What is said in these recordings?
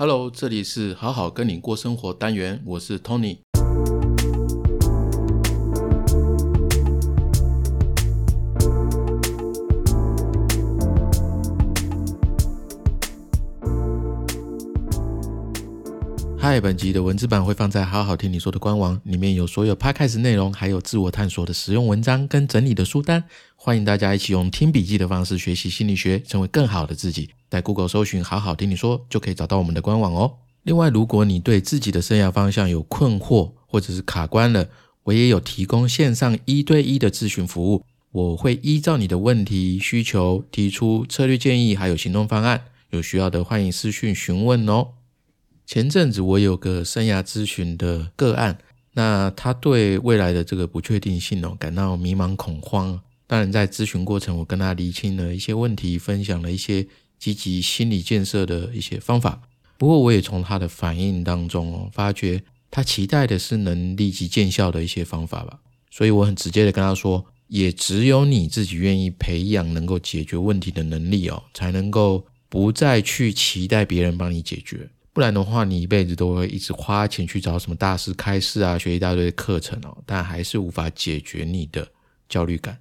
Hello，这里是好好跟你过生活单元，我是 Tony。嗨，本集的文字版会放在好好听你说的官网，里面有所有 Podcast 内容，还有自我探索的实用文章跟整理的书单。欢迎大家一起用听笔记的方式学习心理学，成为更好的自己。在 Google 搜寻“好好听你说”，就可以找到我们的官网哦。另外，如果你对自己的生涯方向有困惑，或者是卡关了，我也有提供线上一对一的咨询服务。我会依照你的问题需求提出策略建议，还有行动方案。有需要的欢迎私讯询问哦。前阵子我有个生涯咨询的个案，那他对未来的这个不确定性哦感到迷茫恐慌。当然，在咨询过程，我跟他厘清了一些问题，分享了一些积极心理建设的一些方法。不过，我也从他的反应当中哦，发觉他期待的是能立即见效的一些方法吧。所以，我很直接的跟他说，也只有你自己愿意培养能够解决问题的能力哦，才能够不再去期待别人帮你解决。不然的话，你一辈子都会一直花钱去找什么大师开示啊，学一大堆课程哦，但还是无法解决你的焦虑感。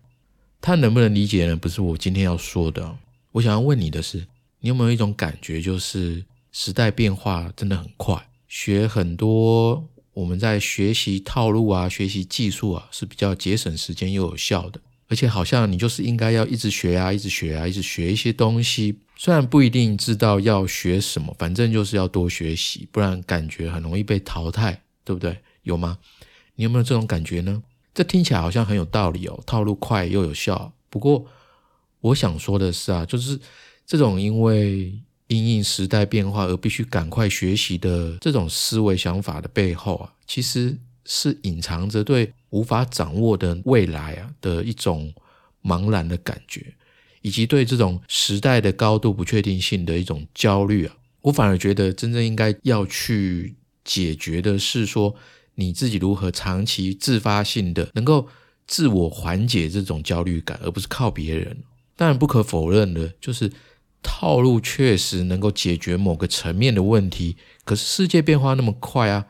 他能不能理解呢？不是我今天要说的。我想要问你的是，你有没有一种感觉，就是时代变化真的很快，学很多我们在学习套路啊、学习技术啊是比较节省时间又有效的，而且好像你就是应该要一直学啊、一直学啊、一直学一些东西，虽然不一定知道要学什么，反正就是要多学习，不然感觉很容易被淘汰，对不对？有吗？你有没有这种感觉呢？这听起来好像很有道理哦，套路快又有效。不过，我想说的是啊，就是这种因为因应时代变化而必须赶快学习的这种思维想法的背后啊，其实是隐藏着对无法掌握的未来啊的一种茫然的感觉，以及对这种时代的高度不确定性的一种焦虑啊。我反而觉得，真正应该要去解决的是说。你自己如何长期自发性的能够自我缓解这种焦虑感，而不是靠别人？当然不可否认的，就是套路确实能够解决某个层面的问题。可是世界变化那么快啊，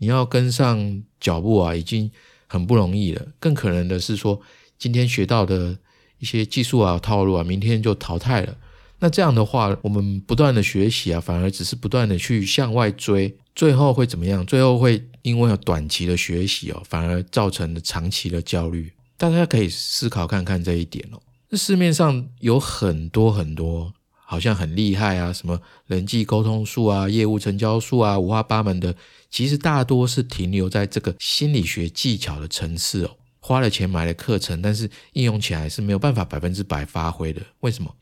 你要跟上脚步啊，已经很不容易了。更可能的是说，今天学到的一些技术啊、套路啊，明天就淘汰了。那这样的话，我们不断的学习啊，反而只是不断的去向外追。最后会怎么样？最后会因为有短期的学习哦，反而造成了长期的焦虑。大家可以思考看看这一点哦。那市面上有很多很多，好像很厉害啊，什么人际沟通术啊、业务成交术啊，五花八门的。其实大多是停留在这个心理学技巧的层次哦。花了钱买了课程，但是应用起来是没有办法百分之百发挥的。为什么？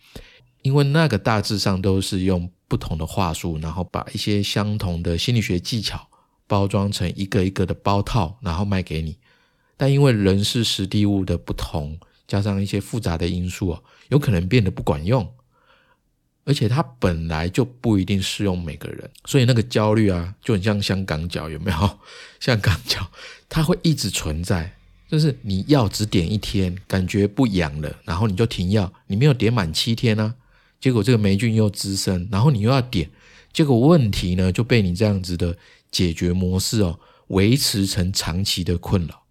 因为那个大致上都是用。不同的话术，然后把一些相同的心理学技巧包装成一个一个的包套，然后卖给你。但因为人事实地物的不同，加上一些复杂的因素哦，有可能变得不管用。而且它本来就不一定适用每个人，所以那个焦虑啊，就很像香港脚，有没有？香港脚，它会一直存在。就是你药只点一天，感觉不痒了，然后你就停药，你没有点满七天呢。结果这个霉菌又滋生，然后你又要点，结果问题呢就被你这样子的解决模式哦维持成长期的困扰，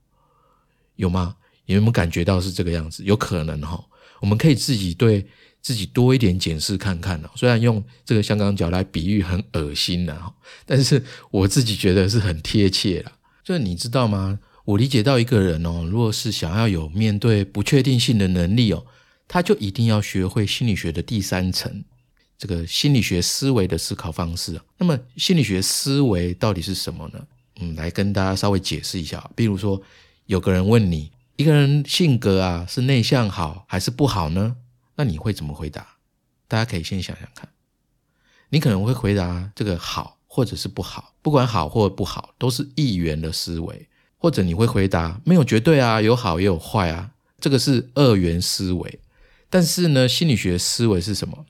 有吗？有没有感觉到是这个样子？有可能哈，我们可以自己对自己多一点检视看看呢。虽然用这个香港脚来比喻很恶心的哈，但是我自己觉得是很贴切了。就是你知道吗？我理解到一个人哦，如果是想要有面对不确定性的能力哦。他就一定要学会心理学的第三层，这个心理学思维的思考方式。那么，心理学思维到底是什么呢？嗯，来跟大家稍微解释一下。比如说，有个人问你，一个人性格啊是内向好还是不好呢？那你会怎么回答？大家可以先想想看。你可能会回答这个好或者是不好，不管好或不好，都是一元的思维。或者你会回答没有绝对啊，有好也有坏啊，这个是二元思维。但是呢，心理学思维是什么？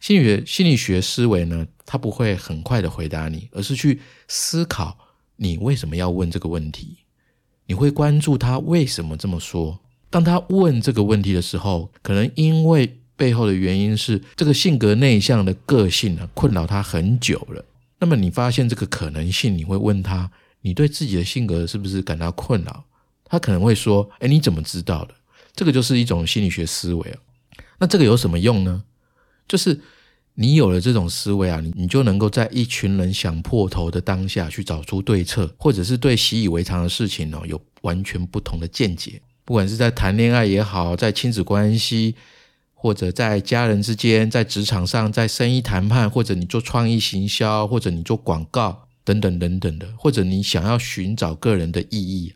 心理学心理学思维呢，它不会很快的回答你，而是去思考你为什么要问这个问题。你会关注他为什么这么说。当他问这个问题的时候，可能因为背后的原因是这个性格内向的个性呢，困扰他很久了。那么你发现这个可能性，你会问他，你对自己的性格是不是感到困扰？他可能会说，哎，你怎么知道的？这个就是一种心理学思维啊。那这个有什么用呢？就是你有了这种思维啊，你你就能够在一群人想破头的当下去找出对策，或者是对习以为常的事情哦，有完全不同的见解。不管是在谈恋爱也好，在亲子关系。或者在家人之间，在职场上，在生意谈判，或者你做创意行销，或者你做广告等等等等的，或者你想要寻找个人的意义。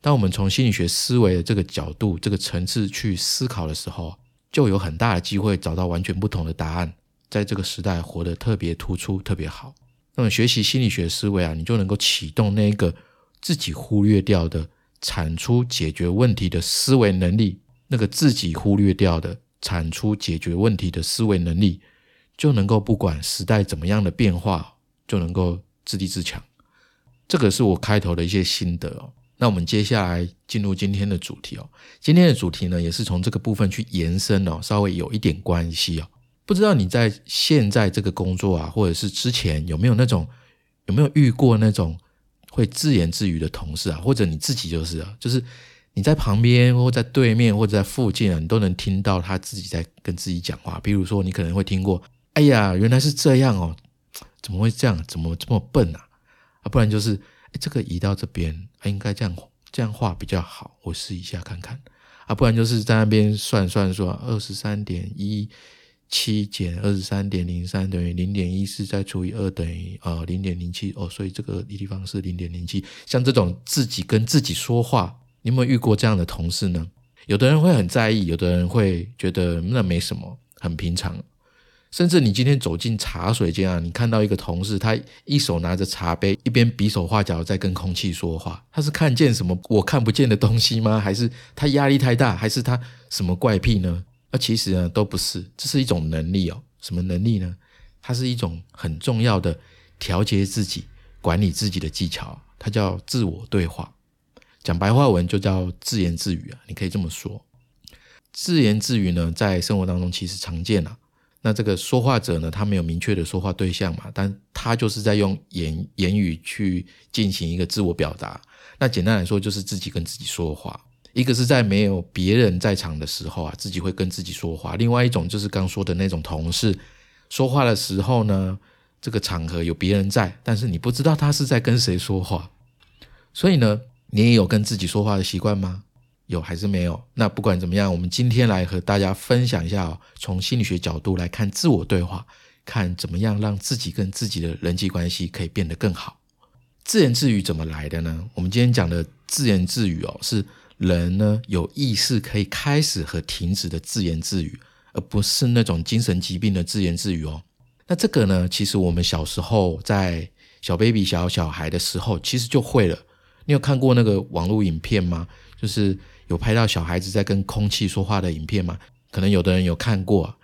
当我们从心理学思维的这个角度、这个层次去思考的时候，就有很大的机会找到完全不同的答案，在这个时代活得特别突出、特别好。那么学习心理学思维啊，你就能够启动那个自己忽略掉的产出解决问题的思维能力，那个自己忽略掉的。产出解决问题的思维能力，就能够不管时代怎么样的变化，就能够自立自强。这个是我开头的一些心得哦。那我们接下来进入今天的主题哦。今天的主题呢，也是从这个部分去延伸哦，稍微有一点关系哦。不知道你在现在这个工作啊，或者是之前有没有那种有没有遇过那种会自言自语的同事啊，或者你自己就是啊，就是。你在旁边，或在对面，或者在附近啊，你都能听到他自己在跟自己讲话。比如说，你可能会听过：“哎呀，原来是这样哦，怎么会这样？怎么这么笨啊？”啊，不然就是：“哎，这个移到这边，应该这样这样画比较好，我试一下看看。”啊，不然就是在那边算算说：“二十三点一七减二十三点零三等于零点一四，再除以二等于呃零点零七哦，所以这个地方是零点零七。”像这种自己跟自己说话。你有没有遇过这样的同事呢？有的人会很在意，有的人会觉得那没什么，很平常。甚至你今天走进茶水间啊，你看到一个同事，他一手拿着茶杯，一边比手画脚在跟空气说话，他是看见什么我看不见的东西吗？还是他压力太大？还是他什么怪癖呢？那其实呢，都不是，这是一种能力哦。什么能力呢？它是一种很重要的调节自己、管理自己的技巧，它叫自我对话。讲白话文就叫自言自语啊，你可以这么说。自言自语呢，在生活当中其实常见啊。那这个说话者呢，他没有明确的说话对象嘛，但他就是在用言言语去进行一个自我表达。那简单来说，就是自己跟自己说话。一个是在没有别人在场的时候啊，自己会跟自己说话；另外一种就是刚说的那种同事说话的时候呢，这个场合有别人在，但是你不知道他是在跟谁说话，所以呢。你也有跟自己说话的习惯吗？有还是没有？那不管怎么样，我们今天来和大家分享一下，从心理学角度来看自我对话，看怎么样让自己跟自己的人际关系可以变得更好。自言自语怎么来的呢？我们今天讲的自言自语哦，是人呢有意识可以开始和停止的自言自语，而不是那种精神疾病的自言自语哦。那这个呢，其实我们小时候在小 baby 小小孩的时候，其实就会了。你有看过那个网络影片吗？就是有拍到小孩子在跟空气说话的影片吗？可能有的人有看过，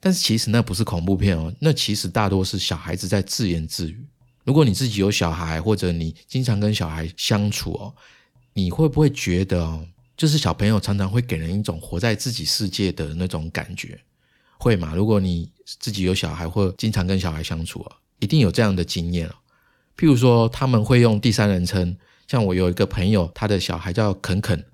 但是其实那不是恐怖片哦，那其实大多是小孩子在自言自语。如果你自己有小孩，或者你经常跟小孩相处哦，你会不会觉得哦，就是小朋友常常会给人一种活在自己世界的那种感觉，会吗？如果你自己有小孩，或经常跟小孩相处啊，一定有这样的经验哦。譬如说，他们会用第三人称。像我有一个朋友，他的小孩叫肯肯，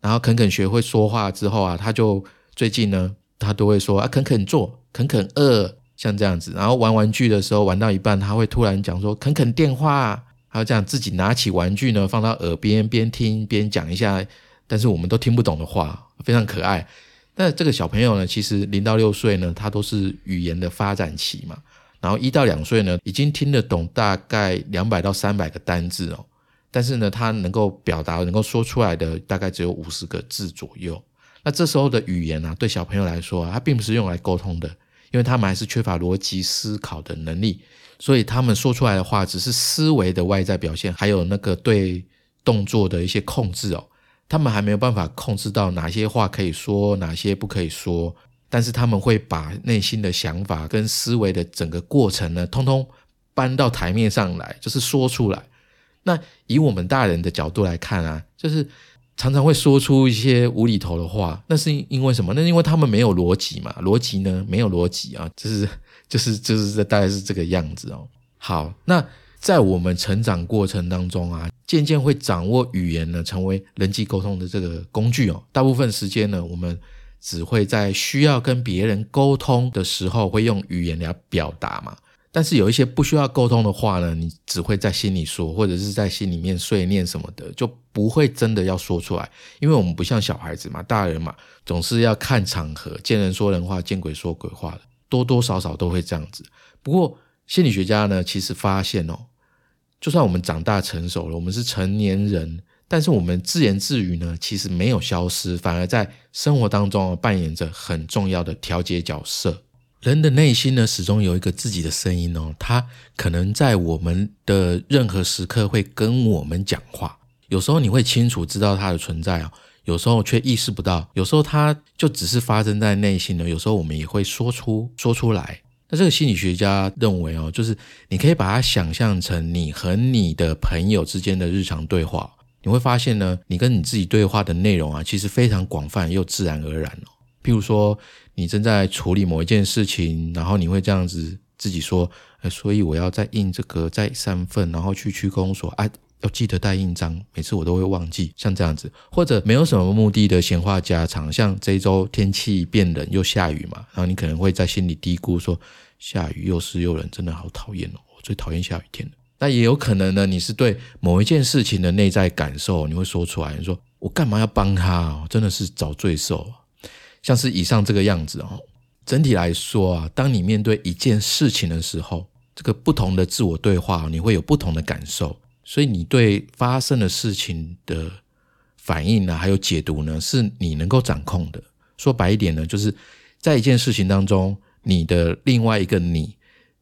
然后肯肯学会说话之后啊，他就最近呢，他都会说啊，肯肯坐，肯肯饿，像这样子。然后玩玩具的时候，玩到一半，他会突然讲说肯肯电话，还有这样自己拿起玩具呢，放到耳边边听边讲一下，但是我们都听不懂的话，非常可爱。那这个小朋友呢，其实零到六岁呢，他都是语言的发展期嘛，然后一到两岁呢，已经听得懂大概两百到三百个单字哦。但是呢，他能够表达、能够说出来的大概只有五十个字左右。那这时候的语言呢，对小朋友来说啊，它并不是用来沟通的，因为他们还是缺乏逻辑思考的能力，所以他们说出来的话只是思维的外在表现，还有那个对动作的一些控制哦。他们还没有办法控制到哪些话可以说，哪些不可以说。但是他们会把内心的想法跟思维的整个过程呢，通通搬到台面上来，就是说出来。那以我们大人的角度来看啊，就是常常会说出一些无厘头的话，那是因为什么？那是因为他们没有逻辑嘛，逻辑呢没有逻辑啊，就是就是就是大概是这个样子哦。好，那在我们成长过程当中啊，渐渐会掌握语言呢，成为人际沟通的这个工具哦。大部分时间呢，我们只会在需要跟别人沟通的时候，会用语言来表达嘛。但是有一些不需要沟通的话呢，你只会在心里说，或者是在心里面碎念什么的，就不会真的要说出来。因为我们不像小孩子嘛，大人嘛，总是要看场合，见人说人话，见鬼说鬼话的，多多少少都会这样子。不过心理学家呢，其实发现哦，就算我们长大成熟了，我们是成年人，但是我们自言自语呢，其实没有消失，反而在生活当中扮演着很重要的调节角色。人的内心呢，始终有一个自己的声音哦，他可能在我们的任何时刻会跟我们讲话。有时候你会清楚知道它的存在哦，有时候却意识不到。有时候它就只是发生在内心的，有时候我们也会说出说出来。那这个心理学家认为哦，就是你可以把它想象成你和你的朋友之间的日常对话。你会发现呢，你跟你自己对话的内容啊，其实非常广泛又自然而然哦。譬如说。你正在处理某一件事情，然后你会这样子自己说：“，所以我要再印这个再三份，然后去区公所，啊，要记得带印章。每次我都会忘记，像这样子，或者没有什么目的的闲话家常，像这一周天气变冷又下雨嘛，然后你可能会在心里嘀咕说：下雨又湿又冷，真的好讨厌哦！我最讨厌下雨天了。那也有可能呢，你是对某一件事情的内在感受，你会说出来，你说我干嘛要帮他哦？真的是找罪受。像是以上这个样子哦，整体来说啊，当你面对一件事情的时候，这个不同的自我对话，你会有不同的感受，所以你对发生的事情的反应呢，还有解读呢，是你能够掌控的。说白一点呢，就是在一件事情当中，你的另外一个你，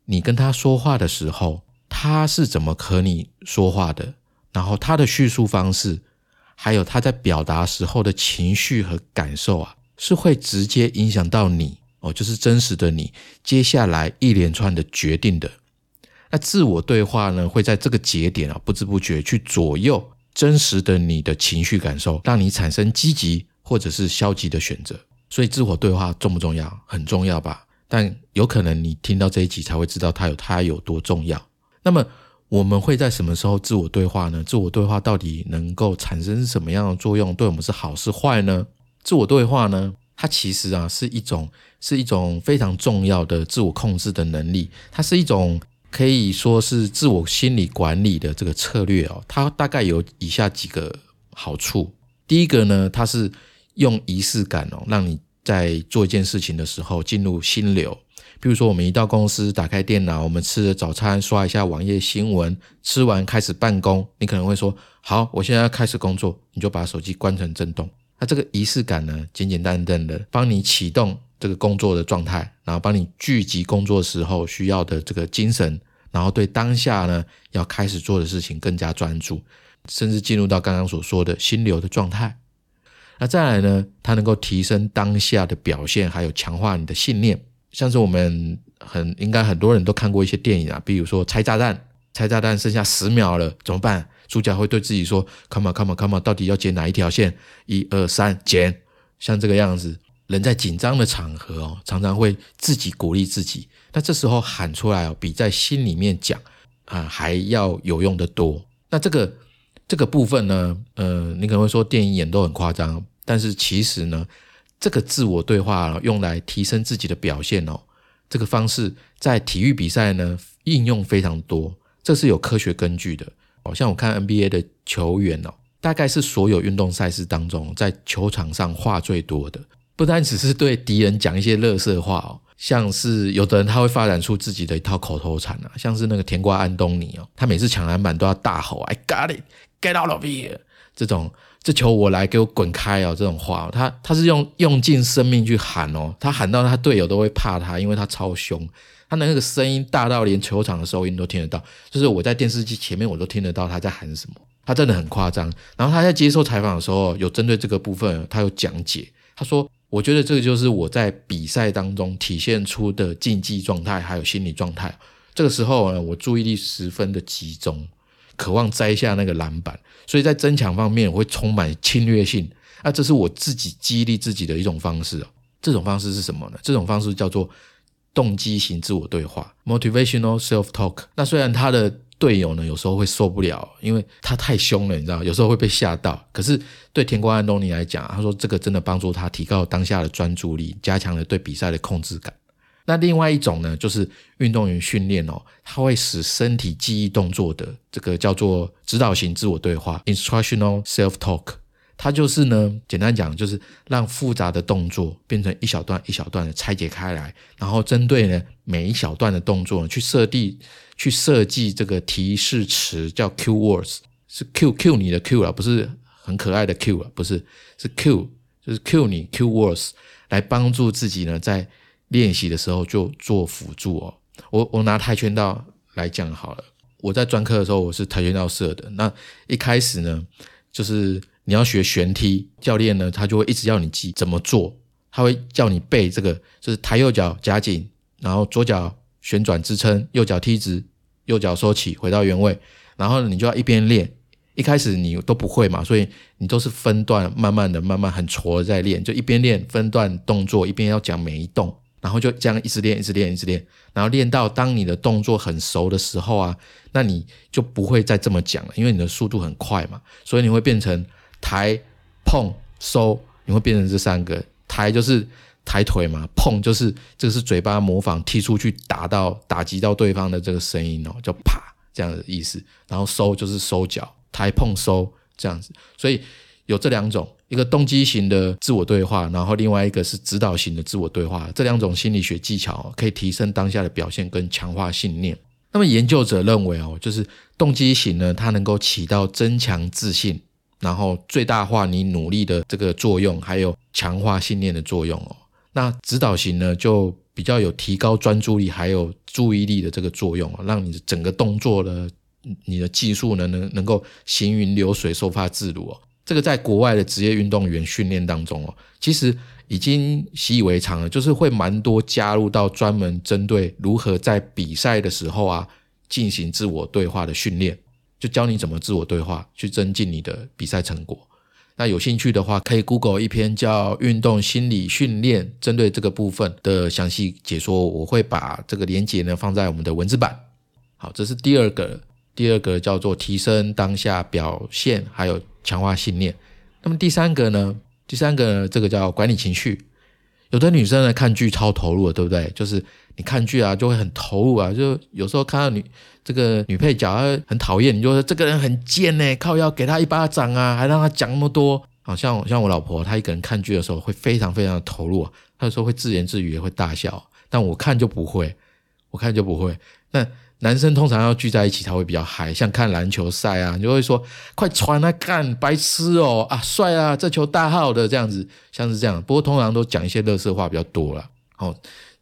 你跟他说话的时候，他是怎么和你说话的，然后他的叙述方式，还有他在表达时候的情绪和感受啊。是会直接影响到你哦，就是真实的你接下来一连串的决定的。那自我对话呢，会在这个节点啊，不知不觉去左右真实的你的情绪感受，让你产生积极或者是消极的选择。所以自我对话重不重要？很重要吧？但有可能你听到这一集才会知道它有它有多重要。那么我们会在什么时候自我对话呢？自我对话到底能够产生什么样的作用？对我们是好是坏呢？自我对话呢，它其实啊是一种是一种非常重要的自我控制的能力，它是一种可以说是自我心理管理的这个策略哦。它大概有以下几个好处。第一个呢，它是用仪式感哦，让你在做一件事情的时候进入心流。比如说，我们一到公司，打开电脑，我们吃了早餐，刷一下网页新闻，吃完开始办公，你可能会说：“好，我现在要开始工作。”你就把手机关成震动。那这个仪式感呢，简简单单的帮你启动这个工作的状态，然后帮你聚集工作时候需要的这个精神，然后对当下呢要开始做的事情更加专注，甚至进入到刚刚所说的心流的状态。那再来呢，它能够提升当下的表现，还有强化你的信念。像是我们很应该很多人都看过一些电影啊，比如说拆炸弹，拆炸弹剩下十秒了，怎么办？主角会对自己说：“Come on, come on, come on！到底要剪哪一条线？一二三，剪！像这个样子，人在紧张的场合哦，常常会自己鼓励自己。那这时候喊出来哦，比在心里面讲啊还要有用的多。那这个这个部分呢，呃，你可能会说电影演都很夸张，但是其实呢，这个自我对话用来提升自己的表现哦，这个方式在体育比赛呢应用非常多，这是有科学根据的。”好像我看 NBA 的球员哦，大概是所有运动赛事当中，在球场上话最多的，不单只是对敌人讲一些乐色话哦，像是有的人他会发展出自己的一套口头禅啊，像是那个甜瓜安东尼哦，他每次抢篮板都要大吼 “I got it, get out of here” 这种，这球我来，给我滚开哦，这种话，他他是用用尽生命去喊哦，他喊到他队友都会怕他，因为他超凶。他的那个声音大到连球场的收音都听得到，就是我在电视机前面我都听得到他在喊什么，他真的很夸张。然后他在接受采访的时候，有针对这个部分，他有讲解。他说：“我觉得这个就是我在比赛当中体现出的竞技状态，还有心理状态。这个时候呢，我注意力十分的集中，渴望摘下那个篮板，所以在争抢方面我会充满侵略性。那这是我自己激励自己的一种方式哦。这种方式是什么呢？这种方式叫做。”动机型自我对话 （motivational self-talk）。那虽然它的队友呢有时候会受不了，因为他太凶了，你知道，有时候会被吓到。可是对田光安东尼来讲，他说这个真的帮助他提高当下的专注力，加强了对比赛的控制感。那另外一种呢，就是运动员训练哦，它会使身体记忆动作的这个叫做指导型自我对话 （instructional self-talk）。它就是呢，简单讲就是让复杂的动作变成一小段一小段的拆解开来，然后针对呢每一小段的动作去设定、去设计这个提示词，叫 Q words，是 Q Q 你的 Q 啊，不是很可爱的 Q 啊，不是是 Q，就是 Q 你 Q words 来帮助自己呢在。练习的时候就做辅助哦。我我拿跆拳道来讲好了。我在专科的时候我是跆拳道社的。那一开始呢，就是你要学旋踢，教练呢他就会一直要你记怎么做，他会叫你背这个，就是抬右脚夹紧，然后左脚旋转支撑，右脚踢直，右脚收起回到原位，然后你就要一边练。一开始你都不会嘛，所以你都是分段，慢慢的、慢慢很挫的在练，就一边练分段动作，一边要讲每一动。然后就这样一直练，一直练，一直练，然后练到当你的动作很熟的时候啊，那你就不会再这么讲了，因为你的速度很快嘛，所以你会变成抬、碰、收，你会变成这三个。抬就是抬腿嘛，碰就是这个是嘴巴模仿踢出去打到打击到对方的这个声音哦，叫啪这样的意思。然后收就是收脚，抬、碰、收这样子，所以有这两种。一个动机型的自我对话，然后另外一个是指导型的自我对话，这两种心理学技巧可以提升当下的表现跟强化信念。那么研究者认为哦，就是动机型呢，它能够起到增强自信，然后最大化你努力的这个作用，还有强化信念的作用哦。那指导型呢，就比较有提高专注力还有注意力的这个作用啊让你的整个动作的你的技术呢能能够行云流水、收发自如哦。这个在国外的职业运动员训练当中哦，其实已经习以为常了，就是会蛮多加入到专门针对如何在比赛的时候啊进行自我对话的训练，就教你怎么自我对话，去增进你的比赛成果。那有兴趣的话，可以 Google 一篇叫《运动心理训练》针对这个部分的详细解说，我会把这个连接呢放在我们的文字版。好，这是第二个，第二个叫做提升当下表现，还有。强化信念。那么第三个呢？第三个这个叫管理情绪。有的女生呢看剧超投入的，对不对？就是你看剧啊，就会很投入啊。就有时候看到女这个女配角很讨厌，你就说这个人很贱呢，靠要给他一巴掌啊，还让他讲那么多。好像像我老婆，她一个人看剧的时候会非常非常的投入，啊她有时候会自言自语，也会大笑。但我看就不会，我看就不会。那男生通常要聚在一起才会比较嗨，像看篮球赛啊，你就会说快传啊，干白痴哦啊，帅啊，这球大号的这样子，像是这样。不过通常都讲一些乐色话比较多了，哦，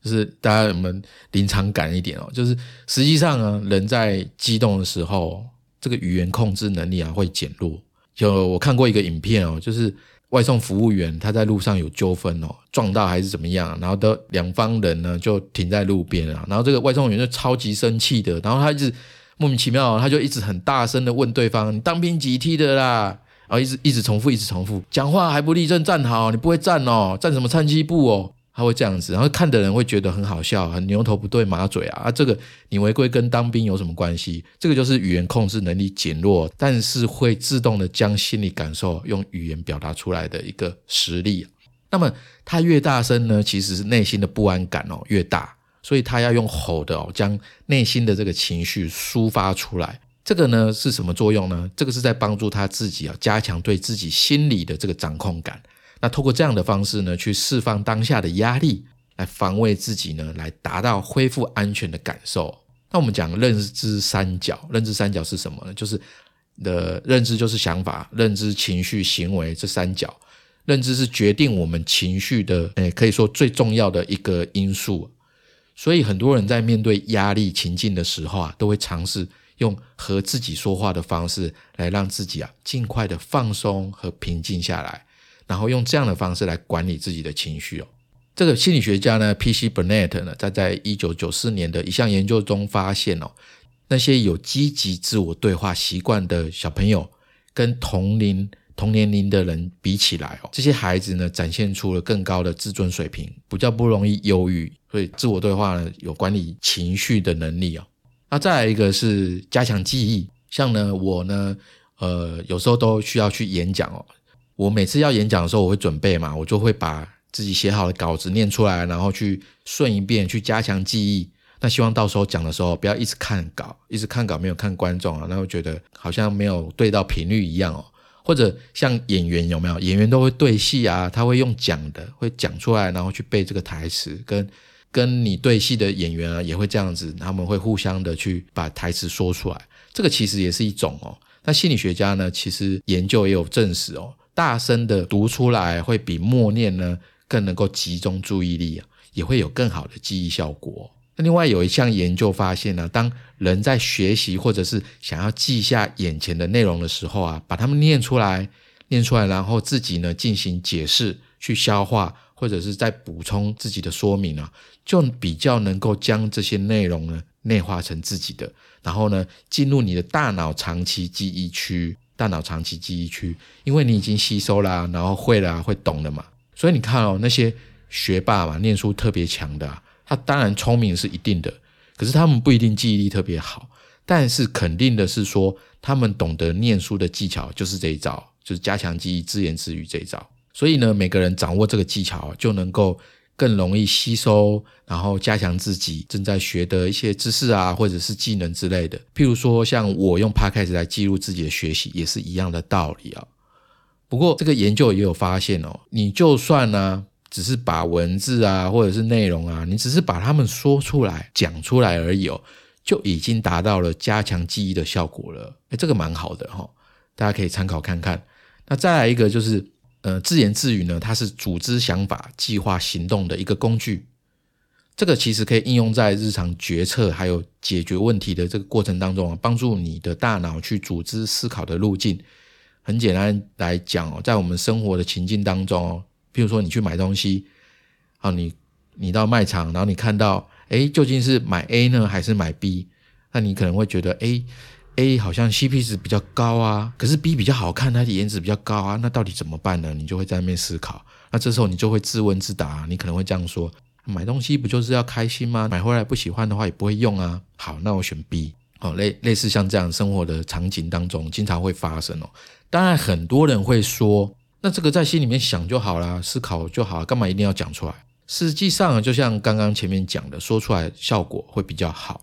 就是大家我们临场感一点哦，就是实际上呢，人在激动的时候，这个语言控制能力啊会减弱。就我看过一个影片哦，就是。外送服务员他在路上有纠纷哦，撞到还是怎么样，然后的两方人呢就停在路边啊，然后这个外送员就超级生气的，然后他一直莫名其妙，他就一直很大声的问对方：“你当兵几梯的啦？”然后一直一直重复，一直重复，讲话还不立正站好，你不会站哦，站什么参七步哦？他会这样子，然后看的人会觉得很好笑，很牛头不对马嘴啊！啊，这个你违规跟当兵有什么关系？这个就是语言控制能力减弱，但是会自动的将心理感受用语言表达出来的一个实力。那么他越大声呢，其实是内心的不安感哦越大，所以他要用吼的哦，将内心的这个情绪抒发出来。这个呢是什么作用呢？这个是在帮助他自己啊，加强对自己心理的这个掌控感。那通过这样的方式呢，去释放当下的压力，来防卫自己呢，来达到恢复安全的感受。那我们讲认知三角，认知三角是什么呢？就是的认知就是想法、认知、情绪、行为这三角。认知是决定我们情绪的，诶，可以说最重要的一个因素。所以很多人在面对压力情境的时候啊，都会尝试用和自己说话的方式，来让自己啊尽快的放松和平静下来。然后用这样的方式来管理自己的情绪哦。这个心理学家呢，P.C. Burnett 呢，在在一九九四年的一项研究中发现哦，那些有积极自我对话习惯的小朋友，跟同龄同年龄的人比起来哦，这些孩子呢展现出了更高的自尊水平，比较不容易忧郁，所以自我对话呢有管理情绪的能力哦。那再来一个是加强记忆，像呢我呢，呃有时候都需要去演讲哦。我每次要演讲的时候，我会准备嘛，我就会把自己写好的稿子念出来，然后去顺一遍，去加强记忆。那希望到时候讲的时候，不要一直看稿，一直看稿没有看观众啊，那会觉得好像没有对到频率一样哦。或者像演员有没有？演员都会对戏啊，他会用讲的，会讲出来，然后去背这个台词，跟跟你对戏的演员啊，也会这样子，他们会互相的去把台词说出来。这个其实也是一种哦。那心理学家呢，其实研究也有证实哦。大声的读出来会比默念呢更能够集中注意力，也会有更好的记忆效果。那另外有一项研究发现呢，当人在学习或者是想要记下眼前的内容的时候啊，把它们念出来，念出来，然后自己呢进行解释、去消化，或者是再补充自己的说明啊，就比较能够将这些内容呢内化成自己的，然后呢进入你的大脑长期记忆区。大脑长期记忆区，因为你已经吸收啦，然后会啦，会懂了嘛。所以你看哦，那些学霸嘛，念书特别强的，他当然聪明是一定的，可是他们不一定记忆力特别好。但是肯定的是说，他们懂得念书的技巧就是这一招，就是加强记忆、自言自语这一招。所以呢，每个人掌握这个技巧就能够。更容易吸收，然后加强自己正在学的一些知识啊，或者是技能之类的。譬如说，像我用 Podcast 来记录自己的学习，也是一样的道理啊。不过，这个研究也有发现哦，你就算呢，只是把文字啊，或者是内容啊，你只是把它们说出来、讲出来而已哦，就已经达到了加强记忆的效果了。哎，这个蛮好的哈，大家可以参考看看。那再来一个就是。呃，自言自语呢，它是组织想法、计划行动的一个工具。这个其实可以应用在日常决策还有解决问题的这个过程当中啊，帮助你的大脑去组织思考的路径。很简单来讲哦，在我们生活的情境当中哦，比如说你去买东西，啊，你你到卖场，然后你看到，哎，究竟是买 A 呢，还是买 B？那你可能会觉得，哎。A 好像 CP 值比较高啊，可是 B 比较好看，它的颜值比较高啊，那到底怎么办呢？你就会在那边思考。那这时候你就会自问自答，你可能会这样说：买东西不就是要开心吗？买回来不喜欢的话也不会用啊。好，那我选 B。哦，类类似像这样生活的场景当中，经常会发生哦。当然，很多人会说，那这个在心里面想就好啦，思考就好，干嘛一定要讲出来？实际上，就像刚刚前面讲的，说出来效果会比较好。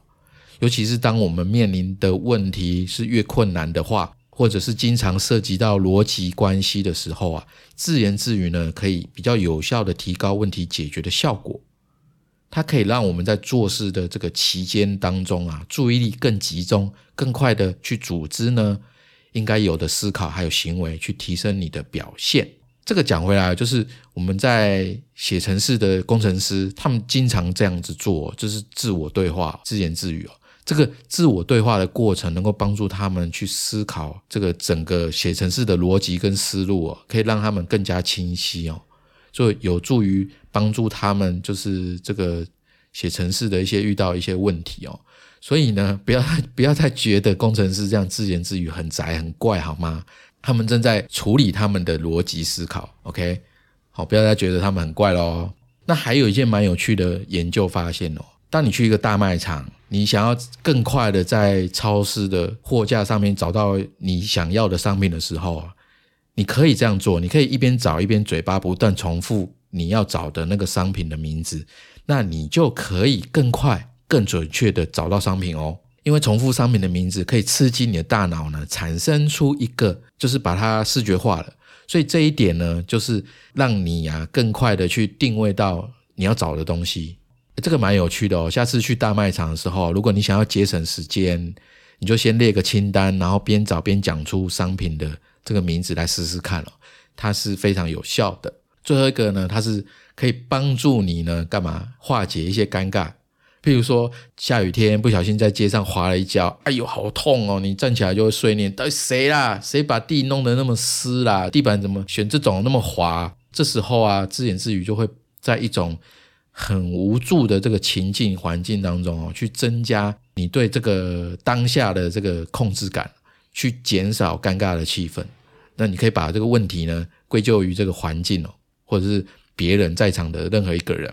尤其是当我们面临的问题是越困难的话，或者是经常涉及到逻辑关系的时候啊，自言自语呢，可以比较有效的提高问题解决的效果。它可以让我们在做事的这个期间当中啊，注意力更集中，更快的去组织呢应该有的思考还有行为，去提升你的表现。这个讲回来，就是我们在写程式的工程师，他们经常这样子做，就是自我对话、自言自语哦。这个自我对话的过程，能够帮助他们去思考这个整个写程式的逻辑跟思路哦，可以让他们更加清晰哦，就有助于帮助他们就是这个写程式的一些遇到一些问题哦。所以呢，不要 不要太觉得工程师这样自言自语很宅很怪好吗？他们正在处理他们的逻辑思考，OK？好，不要再觉得他们很怪喽。那还有一件蛮有趣的研究发现哦。当你去一个大卖场，你想要更快的在超市的货架上面找到你想要的商品的时候啊，你可以这样做，你可以一边找一边嘴巴不断重复你要找的那个商品的名字，那你就可以更快、更准确的找到商品哦。因为重复商品的名字可以刺激你的大脑呢，产生出一个就是把它视觉化了，所以这一点呢，就是让你呀更快的去定位到你要找的东西。这个蛮有趣的哦，下次去大卖场的时候，如果你想要节省时间，你就先列个清单，然后边找边讲出商品的这个名字来试试看哦，它是非常有效的。最后一个呢，它是可以帮助你呢干嘛化解一些尴尬，譬如说下雨天不小心在街上滑了一跤，哎呦好痛哦，你站起来就会碎念，到底谁啦？谁把地弄得那么湿啦？地板怎么选这种那么滑？这时候啊，自言自语就会在一种。很无助的这个情境环境当中哦，去增加你对这个当下的这个控制感，去减少尴尬的气氛。那你可以把这个问题呢归咎于这个环境哦，或者是别人在场的任何一个人，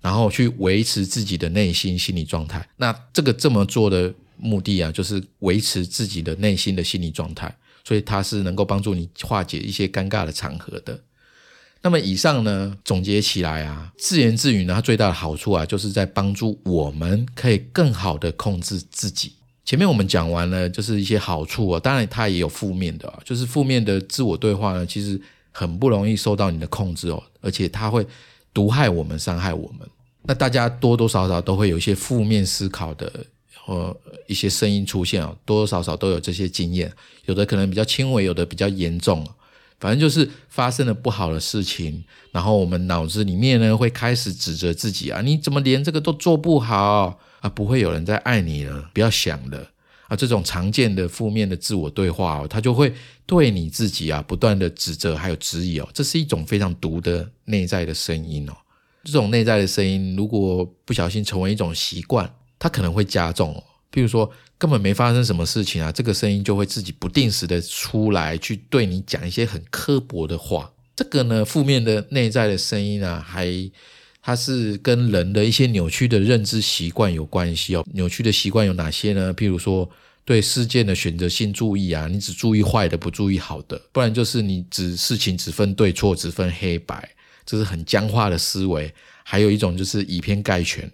然后去维持自己的内心心理状态。那这个这么做的目的啊，就是维持自己的内心的心理状态，所以它是能够帮助你化解一些尴尬的场合的。那么以上呢，总结起来啊，自言自语呢，它最大的好处啊，就是在帮助我们可以更好的控制自己。前面我们讲完了，就是一些好处啊，当然它也有负面的啊，就是负面的自我对话呢，其实很不容易受到你的控制哦，而且它会毒害我们、伤害我们。那大家多多少少都会有一些负面思考的或一些声音出现哦，多多少少都有这些经验，有的可能比较轻微，有的比较严重。反正就是发生了不好的事情，然后我们脑子里面呢会开始指责自己啊，你怎么连这个都做不好啊？不会有人再爱你了，不要想了啊！这种常见的负面的自我对话哦，它就会对你自己啊不断的指责还有质疑哦，这是一种非常毒的内在的声音哦。这种内在的声音如果不小心成为一种习惯，它可能会加重哦。譬如说。根本没发生什么事情啊，这个声音就会自己不定时的出来，去对你讲一些很刻薄的话。这个呢，负面的内在的声音啊，还它是跟人的一些扭曲的认知习惯有关系哦。扭曲的习惯有哪些呢？譬如说，对事件的选择性注意啊，你只注意坏的，不注意好的；不然就是你只事情只分对错，只分黑白，这是很僵化的思维。还有一种就是以偏概全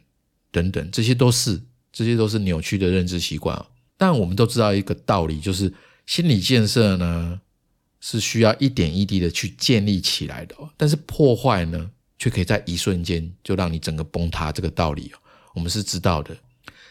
等等，这些都是。这些都是扭曲的认知习惯但我们都知道一个道理，就是心理建设呢是需要一点一滴的去建立起来的，但是破坏呢却可以在一瞬间就让你整个崩塌。这个道理我们是知道的。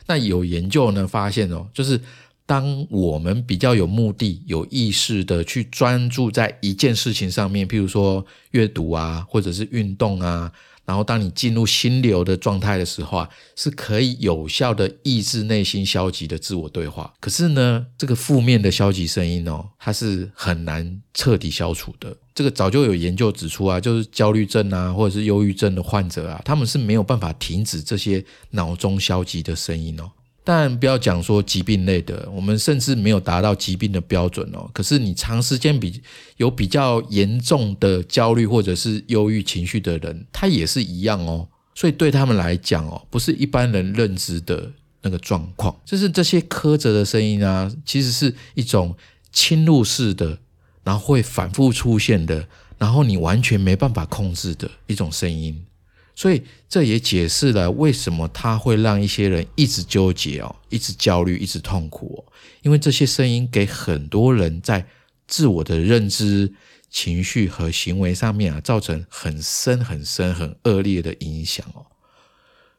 那有研究呢发现哦，就是当我们比较有目的、有意识的去专注在一件事情上面，譬如说阅读啊，或者是运动啊。然后，当你进入心流的状态的时候啊，是可以有效的抑制内心消极的自我对话。可是呢，这个负面的消极声音哦，它是很难彻底消除的。这个早就有研究指出啊，就是焦虑症啊，或者是忧郁症的患者啊，他们是没有办法停止这些脑中消极的声音哦。但不要讲说疾病类的，我们甚至没有达到疾病的标准哦。可是你长时间比有比较严重的焦虑或者是忧郁情绪的人，他也是一样哦。所以对他们来讲哦，不是一般人认知的那个状况。就是这些苛责的声音啊，其实是一种侵入式的，然后会反复出现的，然后你完全没办法控制的一种声音。所以这也解释了为什么他会让一些人一直纠结哦，一直焦虑，一直痛苦哦。因为这些声音给很多人在自我的认知、情绪和行为上面啊，造成很深、很深、很恶劣的影响哦。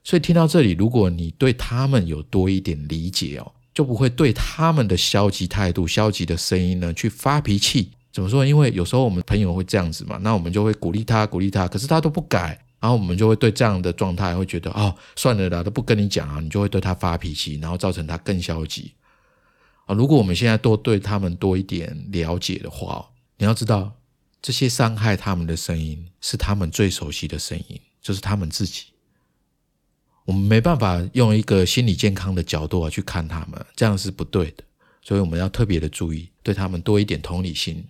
所以听到这里，如果你对他们有多一点理解哦，就不会对他们的消极态度、消极的声音呢去发脾气。怎么说？因为有时候我们朋友会这样子嘛，那我们就会鼓励他，鼓励他，可是他都不改。然后我们就会对这样的状态会觉得哦，算了啦，都不跟你讲啊，你就会对他发脾气，然后造成他更消极啊。如果我们现在多对他们多一点了解的话，你要知道，这些伤害他们的声音是他们最熟悉的声音，就是他们自己。我们没办法用一个心理健康的角度啊去看他们，这样是不对的。所以我们要特别的注意，对他们多一点同理心。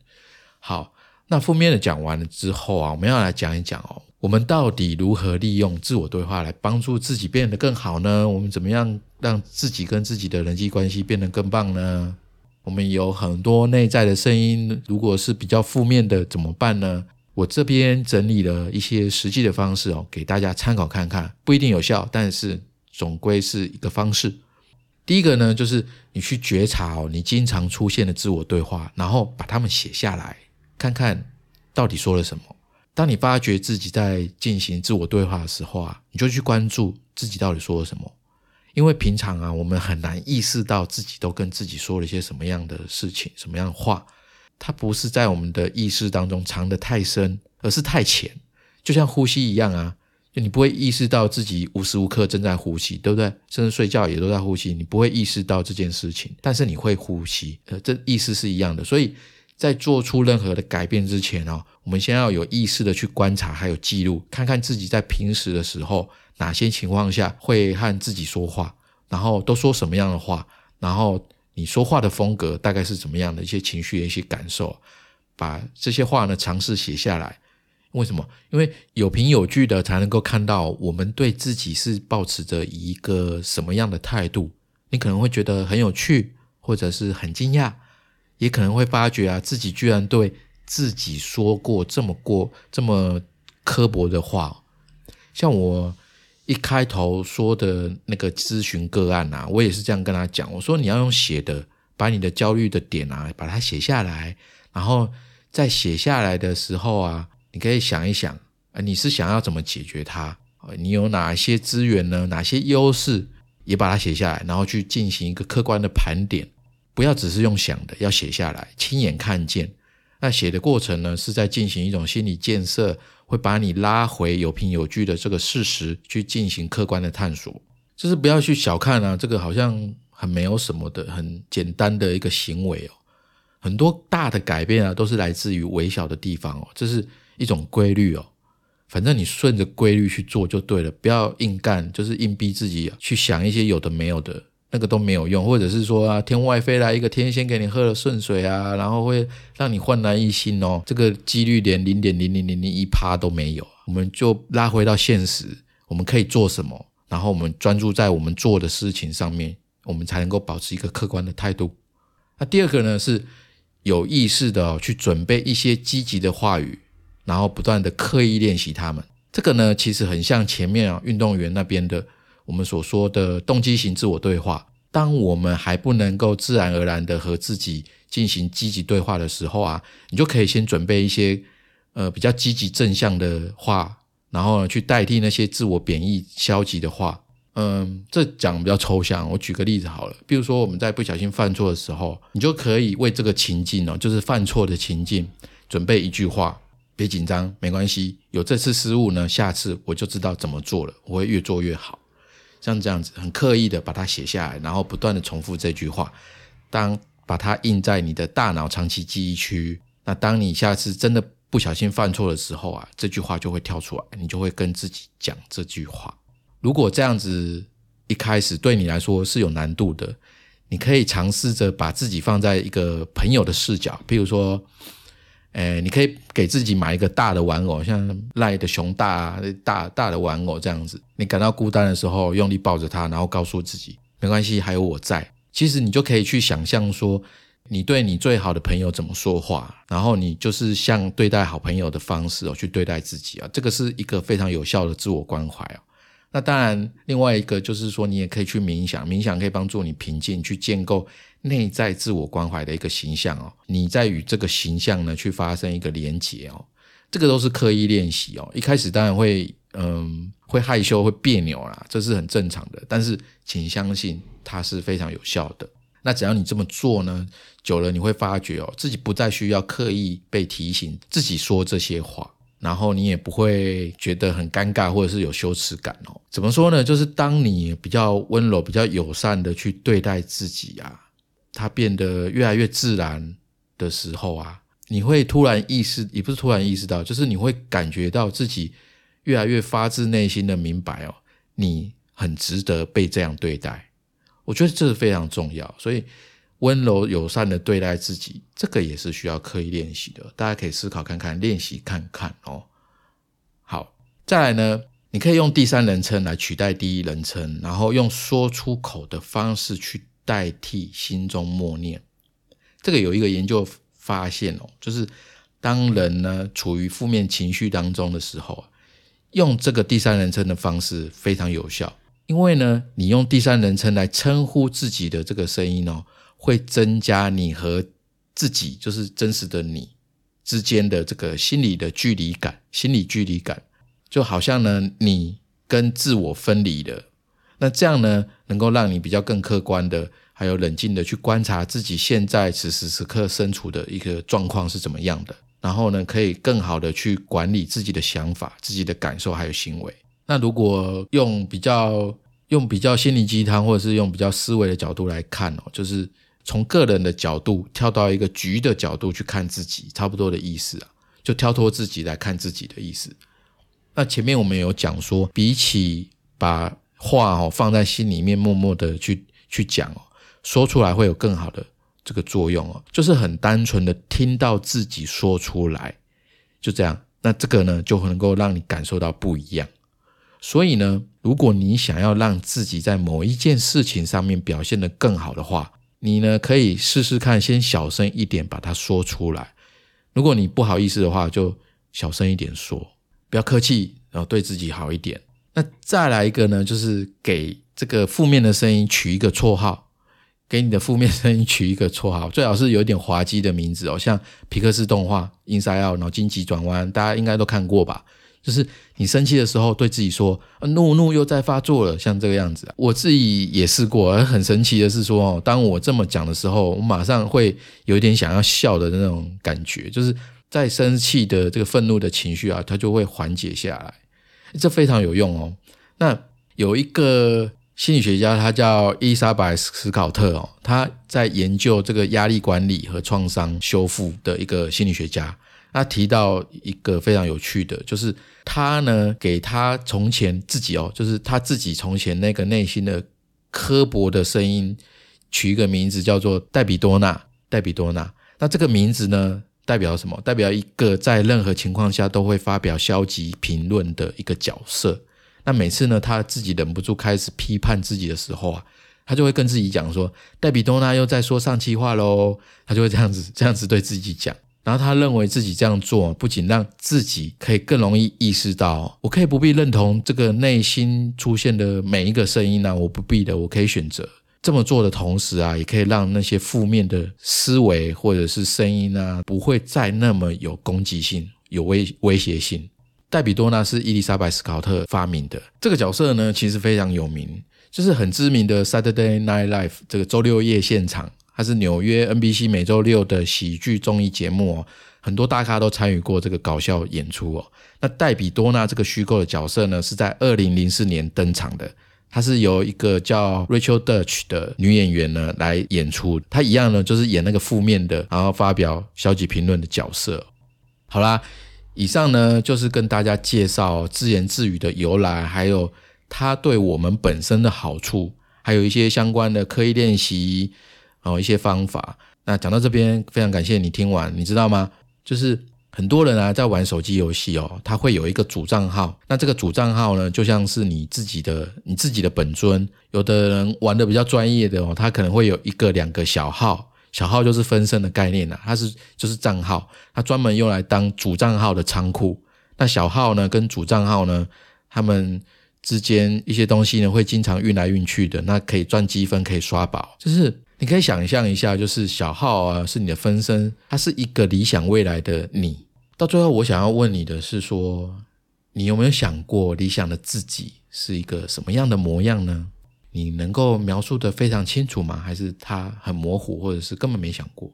好，那负面的讲完了之后啊，我们要来讲一讲哦。我们到底如何利用自我对话来帮助自己变得更好呢？我们怎么样让自己跟自己的人际关系变得更棒呢？我们有很多内在的声音，如果是比较负面的，怎么办呢？我这边整理了一些实际的方式哦，给大家参考看看，不一定有效，但是总归是一个方式。第一个呢，就是你去觉察哦，你经常出现的自我对话，然后把它们写下来，看看到底说了什么。当你发觉自己在进行自我对话的时候啊，你就去关注自己到底说了什么。因为平常啊，我们很难意识到自己都跟自己说了一些什么样的事情、什么样的话。它不是在我们的意识当中藏得太深，而是太浅。就像呼吸一样啊，就你不会意识到自己无时无刻正在呼吸，对不对？甚至睡觉也都在呼吸，你不会意识到这件事情，但是你会呼吸。呃，这意思是一样的，所以。在做出任何的改变之前哦，我们先要有意识的去观察，还有记录，看看自己在平时的时候哪些情况下会和自己说话，然后都说什么样的话，然后你说话的风格大概是怎么样的一些情绪的一些感受，把这些话呢尝试写下来。为什么？因为有凭有据的才能够看到我们对自己是保持着一个什么样的态度。你可能会觉得很有趣，或者是很惊讶，也可能会发觉啊，自己居然对自己说过这么过这么刻薄的话。像我一开头说的那个咨询个案啊，我也是这样跟他讲，我说你要用写的，把你的焦虑的点啊，把它写下来，然后在写下来的时候啊。你可以想一想，啊，你是想要怎么解决它？你有哪些资源呢？哪些优势？也把它写下来，然后去进行一个客观的盘点。不要只是用想的，要写下来，亲眼看见。那写的过程呢，是在进行一种心理建设，会把你拉回有凭有据的这个事实，去进行客观的探索。就是不要去小看啊，这个好像很没有什么的，很简单的一个行为哦。很多大的改变啊，都是来自于微小的地方哦。这是。一种规律哦，反正你顺着规律去做就对了，不要硬干，就是硬逼自己去想一些有的没有的，那个都没有用。或者是说啊，天外飞来一个天仙给你喝了顺水啊，然后会让你焕然一新哦，这个几率连零点零零零零一趴都没有。我们就拉回到现实，我们可以做什么？然后我们专注在我们做的事情上面，我们才能够保持一个客观的态度。那第二个呢，是有意识的去准备一些积极的话语。然后不断的刻意练习他们，这个呢其实很像前面啊运动员那边的我们所说的动机型自我对话。当我们还不能够自然而然的和自己进行积极对话的时候啊，你就可以先准备一些呃比较积极正向的话，然后呢去代替那些自我贬义消极的话。嗯，这讲比较抽象，我举个例子好了，比如说我们在不小心犯错的时候，你就可以为这个情境哦，就是犯错的情境，准备一句话。别紧张，没关系。有这次失误呢，下次我就知道怎么做了，我会越做越好。像这样子，很刻意的把它写下来，然后不断的重复这句话。当把它印在你的大脑长期记忆区，那当你下次真的不小心犯错的时候啊，这句话就会跳出来，你就会跟自己讲这句话。如果这样子一开始对你来说是有难度的，你可以尝试着把自己放在一个朋友的视角，比如说。哎，你可以给自己买一个大的玩偶，像赖的熊大啊大大的玩偶这样子。你感到孤单的时候，用力抱着它，然后告诉自己没关系，还有我在。其实你就可以去想象说，你对你最好的朋友怎么说话，然后你就是像对待好朋友的方式哦去对待自己啊。这个是一个非常有效的自我关怀哦。那当然，另外一个就是说，你也可以去冥想，冥想可以帮助你平静，去建构。内在自我关怀的一个形象哦，你在与这个形象呢去发生一个连结哦，这个都是刻意练习哦。一开始当然会嗯会害羞会别扭啦，这是很正常的。但是请相信它是非常有效的。那只要你这么做呢，久了你会发觉哦，自己不再需要刻意被提醒自己说这些话，然后你也不会觉得很尴尬或者是有羞耻感哦。怎么说呢？就是当你比较温柔、比较友善的去对待自己啊。它变得越来越自然的时候啊，你会突然意识，也不是突然意识到，就是你会感觉到自己越来越发自内心的明白哦，你很值得被这样对待。我觉得这是非常重要，所以温柔友善的对待自己，这个也是需要刻意练习的。大家可以思考看看，练习看看哦。好，再来呢，你可以用第三人称来取代第一人称，然后用说出口的方式去。代替心中默念，这个有一个研究发现哦，就是当人呢处于负面情绪当中的时候，用这个第三人称的方式非常有效。因为呢，你用第三人称来称呼自己的这个声音哦，会增加你和自己，就是真实的你之间的这个心理的距离感，心理距离感就好像呢，你跟自我分离了。那这样呢，能够让你比较更客观的，还有冷静的去观察自己现在此时此刻身处的一个状况是怎么样的，然后呢，可以更好的去管理自己的想法、自己的感受还有行为。那如果用比较用比较心灵鸡汤，或者是用比较思维的角度来看哦，就是从个人的角度跳到一个局的角度去看自己，差不多的意思啊，就跳脱自己来看自己的意思。那前面我们有讲说，比起把话哦放在心里面，默默的去去讲哦，说出来会有更好的这个作用哦，就是很单纯的听到自己说出来，就这样。那这个呢，就能够让你感受到不一样。所以呢，如果你想要让自己在某一件事情上面表现得更好的话，你呢可以试试看，先小声一点把它说出来。如果你不好意思的话，就小声一点说，不要客气，然后对自己好一点。那再来一个呢，就是给这个负面的声音取一个绰号。给你的负面声音取一个绰号，最好是有点滑稽的名字哦，像皮克斯动画《Inside Out》脑筋急转弯，大家应该都看过吧？就是你生气的时候，对自己说“怒怒又在发作了”，像这个样子。我自己也试过，很神奇的是说哦，当我这么讲的时候，我马上会有一点想要笑的那种感觉，就是在生气的这个愤怒的情绪啊，它就会缓解下来，这非常有用哦。那有一个。心理学家他叫伊莎白斯考特哦，他在研究这个压力管理和创伤修复的一个心理学家。他提到一个非常有趣的，就是他呢给他从前自己哦，就是他自己从前那个内心的刻薄的声音取一个名字叫做戴比多纳。戴比多纳，那这个名字呢代表什么？代表一个在任何情况下都会发表消极评论的一个角色。那每次呢，他自己忍不住开始批判自己的时候啊，他就会跟自己讲说：“戴比多纳又在说上气话喽。”他就会这样子这样子对自己讲。然后他认为自己这样做，不仅让自己可以更容易意识到，我可以不必认同这个内心出现的每一个声音呢，我不必的，我可以选择这么做的同时啊，也可以让那些负面的思维或者是声音啊，不会再那么有攻击性、有威威胁性。戴比多纳是伊丽莎白斯考特发明的这个角色呢，其实非常有名，就是很知名的 Saturday Night Live 这个周六夜现场，它是纽约 NBC 每周六的喜剧综艺节目哦，很多大咖都参与过这个搞笑演出哦。那黛比多纳这个虚构的角色呢，是在二零零四年登场的，她是由一个叫 Rachel Dutch 的女演员呢来演出，她一样呢就是演那个负面的，然后发表消极评论的角色。好啦。以上呢，就是跟大家介绍自言自语的由来，还有它对我们本身的好处，还有一些相关的刻意练习，哦，一些方法。那讲到这边，非常感谢你听完。你知道吗？就是很多人啊，在玩手机游戏哦，他会有一个主账号。那这个主账号呢，就像是你自己的你自己的本尊。有的人玩的比较专业的哦，他可能会有一个两个小号。小号就是分身的概念呐，它是就是账号，它专门用来当主账号的仓库。那小号呢，跟主账号呢，他们之间一些东西呢，会经常运来运去的。那可以赚积分，可以刷宝。就是你可以想象一下，就是小号啊，是你的分身，它是一个理想未来的你。到最后，我想要问你的是说，你有没有想过理想的自己是一个什么样的模样呢？你能够描述的非常清楚吗？还是他很模糊，或者是根本没想过？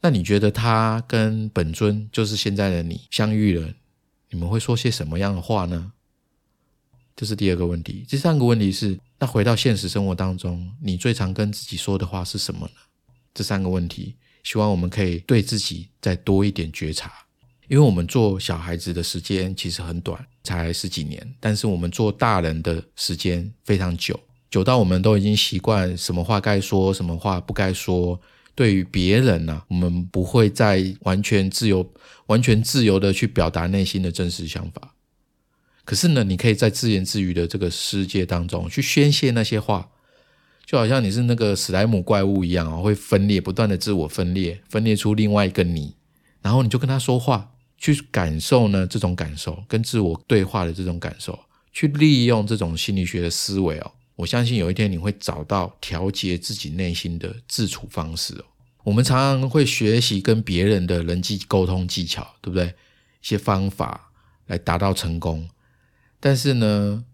那你觉得他跟本尊就是现在的你相遇了，你们会说些什么样的话呢？这是第二个问题。第三个问题是，那回到现实生活当中，你最常跟自己说的话是什么呢？这三个问题，希望我们可以对自己再多一点觉察，因为我们做小孩子的时间其实很短。才十几年，但是我们做大人的时间非常久，久到我们都已经习惯什么话该说，什么话不该说。对于别人呢，我们不会再完全自由、完全自由的去表达内心的真实想法。可是呢，你可以在自言自语的这个世界当中去宣泄那些话，就好像你是那个史莱姆怪物一样哦，会分裂，不断的自我分裂，分裂出另外一个你，然后你就跟他说话。去感受呢这种感受，跟自我对话的这种感受，去利用这种心理学的思维哦，我相信有一天你会找到调节自己内心的自处方式哦。我们常常会学习跟别人的人际沟通技巧，对不对？一些方法来达到成功，但是呢，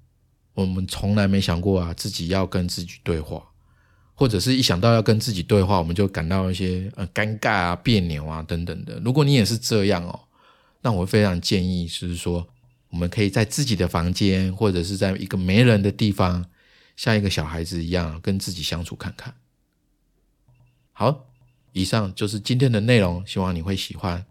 我们从来没想过啊，自己要跟自己对话，或者是一想到要跟自己对话，我们就感到一些呃尴尬啊、别扭啊等等的。如果你也是这样哦。那我非常建议，就是说，我们可以在自己的房间，或者是在一个没人的地方，像一个小孩子一样跟自己相处看看。好，以上就是今天的内容，希望你会喜欢。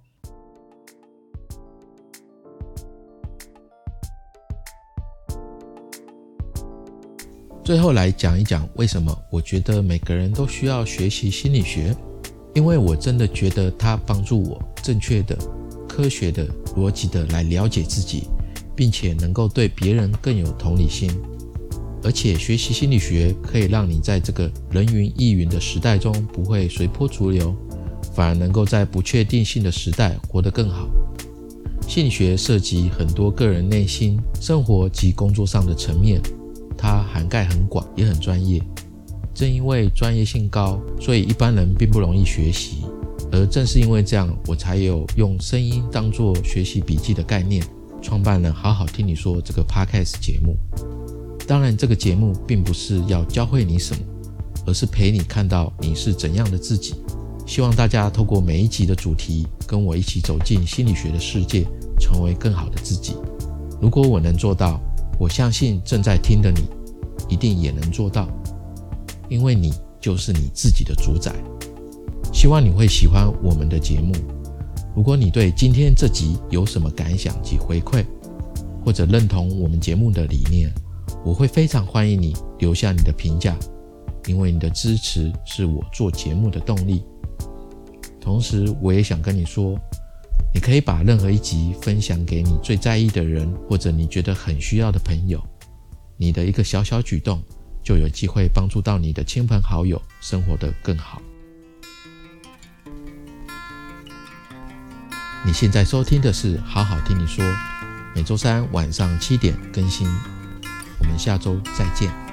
最后来讲一讲为什么我觉得每个人都需要学习心理学，因为我真的觉得它帮助我正确的、科学的、逻辑的来了解自己，并且能够对别人更有同理心。而且学习心理学可以让你在这个人云亦云的时代中不会随波逐流，反而能够在不确定性的时代活得更好。心理学涉及很多个人内心、生活及工作上的层面，它涵盖很广，也很专业。正因为专业性高，所以一般人并不容易学习。而正是因为这样，我才有用声音当做学习笔记的概念，创办了好好听你说这个 podcast 节目。当然，这个节目并不是要教会你什么，而是陪你看到你是怎样的自己。希望大家透过每一集的主题，跟我一起走进心理学的世界，成为更好的自己。如果我能做到，我相信正在听的你，一定也能做到，因为你就是你自己的主宰。希望你会喜欢我们的节目。如果你对今天这集有什么感想及回馈，或者认同我们节目的理念，我会非常欢迎你留下你的评价，因为你的支持是我做节目的动力。同时，我也想跟你说，你可以把任何一集分享给你最在意的人，或者你觉得很需要的朋友。你的一个小小举动，就有机会帮助到你的亲朋好友生活得更好。你现在收听的是《好好听你说》，每周三晚上七点更新。我们下周再见。